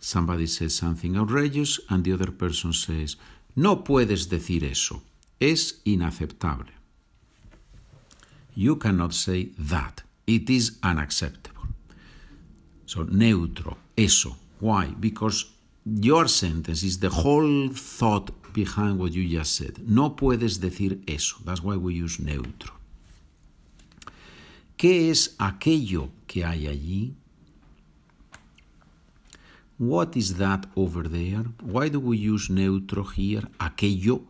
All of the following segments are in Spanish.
somebody says something outrageous and the other person says, no puedes decir eso, es inaceptable. You cannot say that, it is unacceptable. So, neutro, eso. Why? Because your sentence is the whole thought behind what you just said. No puedes decir eso. That's why we use neutro. ¿Qué es aquello que hay allí? What is that over there? Why do we use neutro here? Aquello.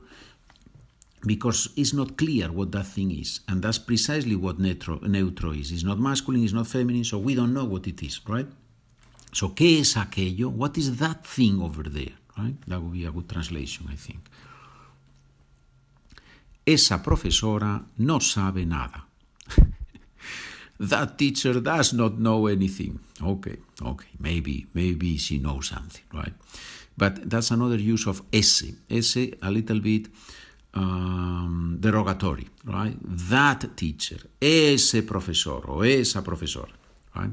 Because it's not clear what that thing is. And that's precisely what neutro, neutro is. It's not masculine, it's not feminine, so we don't know what it is, right? So, ¿qué es aquello? What is that thing over there? Right? That would be a good translation, I think. Esa profesora no sabe nada. That teacher does not know anything. Okay, okay, maybe, maybe she knows something, right? But that's another use of ese. Ese a little bit um, derogatory, right? That teacher, ese profesor o esa profesora, right?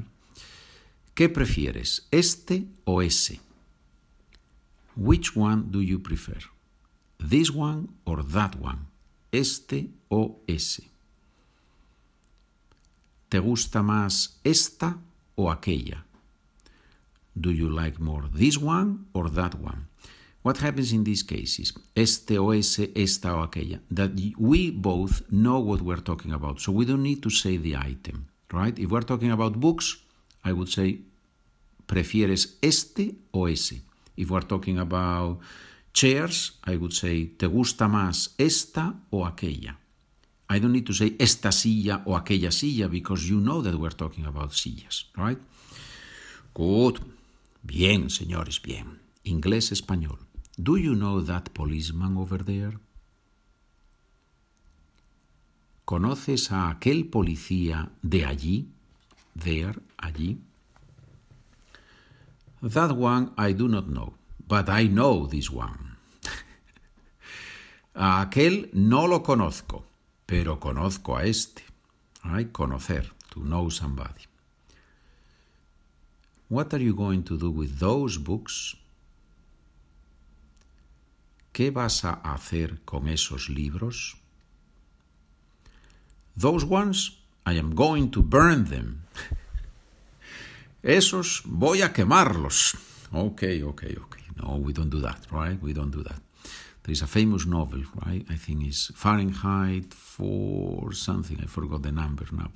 ¿Qué prefieres, este o ese? Which one do you prefer? This one or that one? Este o ese. ¿Te gusta más esta o aquella? Do you like more this one or that one? What happens in these cases? Este o ese, esta o aquella. That we both know what we're talking about, so we don't need to say the item, right? If we're talking about books, I would say, ¿prefieres este o ese? If we're talking about chairs, I would say, ¿te gusta más esta o aquella? I don't need to say esta silla o aquella silla because you know that we're talking about sillas, right? Good. Bien, señores, bien. Inglés, español. Do you know that policeman over there? ¿Conoces a aquel policía de allí? There, allí. That one I do not know, but I know this one. a aquel no lo conozco, pero conozco a este. Conocer, to know somebody. What are you going to do with those books? ¿Qué vas a hacer con esos libros? Those ones, I am going to burn them. Esos voy a quemarlos. Okay, okay, okay. No, we don't do that, right? We don't do that. There is a famous novel, right? I think it's Fahrenheit 4 something. I forgot the number now.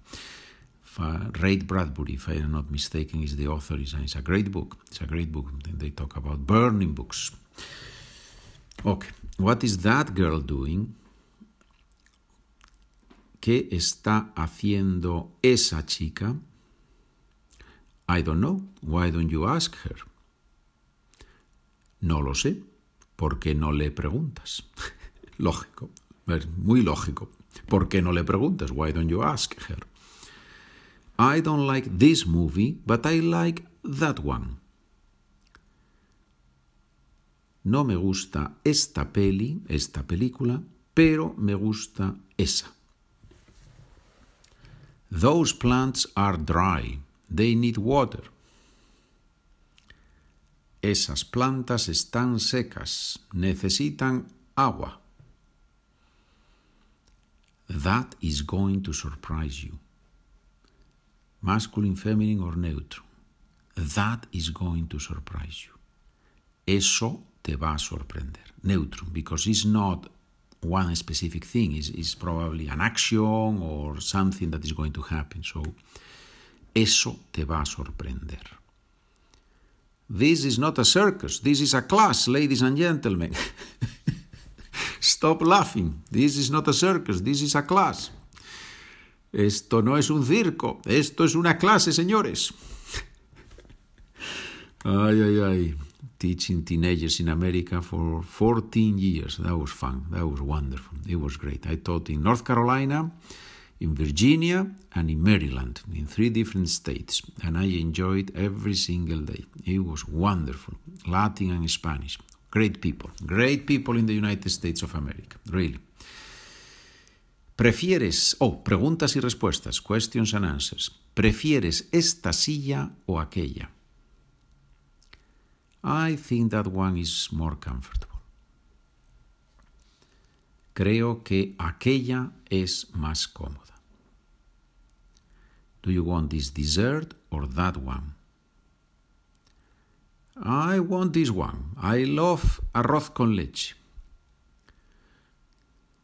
Ray Bradbury, if I am not mistaken, is the author. It's a great book. It's a great book. They talk about burning books. Okay, what is that girl doing? ¿Qué está haciendo esa chica? I don't know. Why don't you ask her? No lo sé. ¿Por qué no le preguntas? lógico. Muy lógico. ¿Por qué no le preguntas? Why don't you ask her? I don't like this movie, but I like that one. No me gusta esta peli, esta película, pero me gusta esa. Those plants are dry. They need water. Esas plantas están secas. Necesitan agua. That is going to surprise you. Masculine, feminine or neutral. That is going to surprise you. Eso te va a sorprender. Neutral, because it's not one specific thing. It's, it's probably an action or something that is going to happen. So, eso te va a sorprender. This is not a circus. This is a class, ladies and gentlemen. Stop laughing. This is not a circus. This is a class. Esto no es un circo. Esto es una clase, señores. ay, ay, ay. Teaching teenagers in America for 14 years. That was fun. That was wonderful. It was great. I taught in North Carolina, in Virginia, and in Maryland, in three different states. And I enjoyed every single day. It was wonderful. Latin and Spanish. Great people. Great people in the United States of America. Really. ¿Prefieres, oh, preguntas y respuestas, questions and answers. ¿Prefieres esta silla o aquella? I think that one is more comfortable. Creo que aquella es más cómoda. Do you want this dessert or that one? I want this one. I love arroz con leche.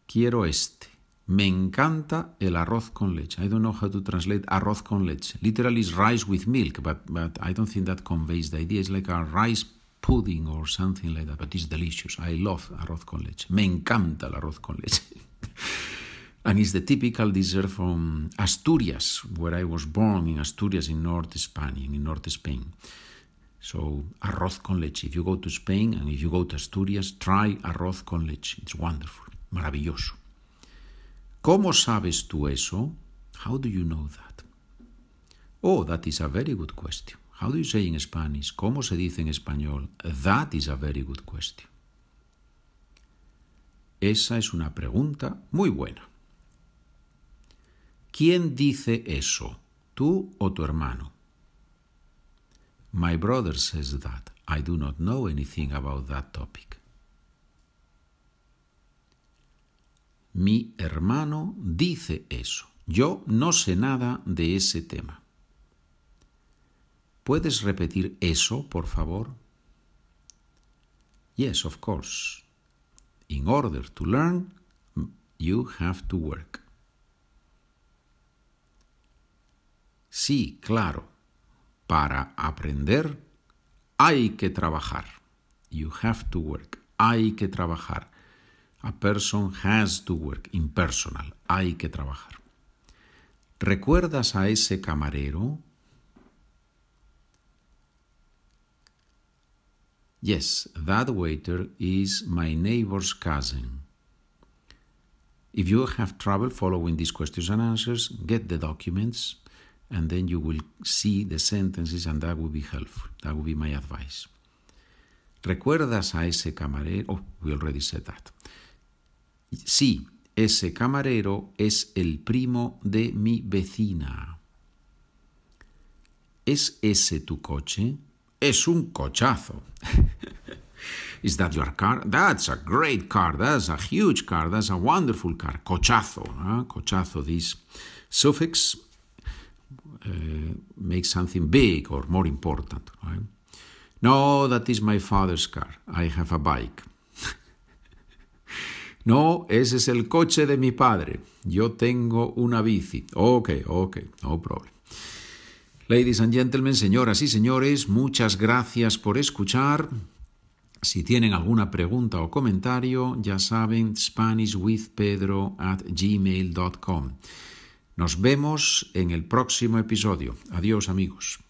Quiero este. Me encanta el arroz con leche. I don't know how to translate arroz con leche. Literally is rice with milk, but, but I don't think that conveys the idea. It's like a rice pudding or something like that, but it's delicious. I love arroz con leche. Me encanta el arroz con leche. and it's the typical dessert from Asturias, where I was born in Asturias in North Spain, in North Spain. So, arroz con leche. If you go to Spain and if you go to Asturias, try arroz con leche. It's wonderful. Maravilloso. ¿Cómo sabes tú eso? How do you know that? Oh, that is a very good question. How do you say in Spanish? ¿Cómo se dice en español? That is a very good question. Esa es una pregunta muy buena. ¿Quién dice eso? ¿Tú o tu hermano? My brother says that. I do not know anything about that topic. Mi hermano dice eso. Yo no sé nada de ese tema. ¿Puedes repetir eso, por favor? Yes, of course. In order to learn, you have to work. Sí, claro. Para aprender hay que trabajar. You have to work. Hay que trabajar. A person has to work. Impersonal. Hay que trabajar. ¿Recuerdas a ese camarero? Yes, that waiter is my neighbor's cousin. If you have trouble following these questions and answers, get the documents and then you will see the sentences and that will be helpful. That will be my advice. ¿Recuerdas a ese camarero? Oh, we already said that. Sí, ese camarero es el primo de mi vecina. ¿Es ese tu coche? Es un cochazo. Is that your car? That's a great car. That's a huge car. That's a wonderful car. Cochazo. Cochazo, this suffix uh, makes something big or more important. Right? No, that is my father's car. I have a bike. no, ese es el coche de mi padre. Yo tengo una bici. Ok, ok, no problem. Ladies and gentlemen, señoras y señores, muchas gracias por escuchar. Si tienen alguna pregunta o comentario, ya saben, SpanishWithPedro at gmail.com. Nos vemos en el próximo episodio. Adiós amigos.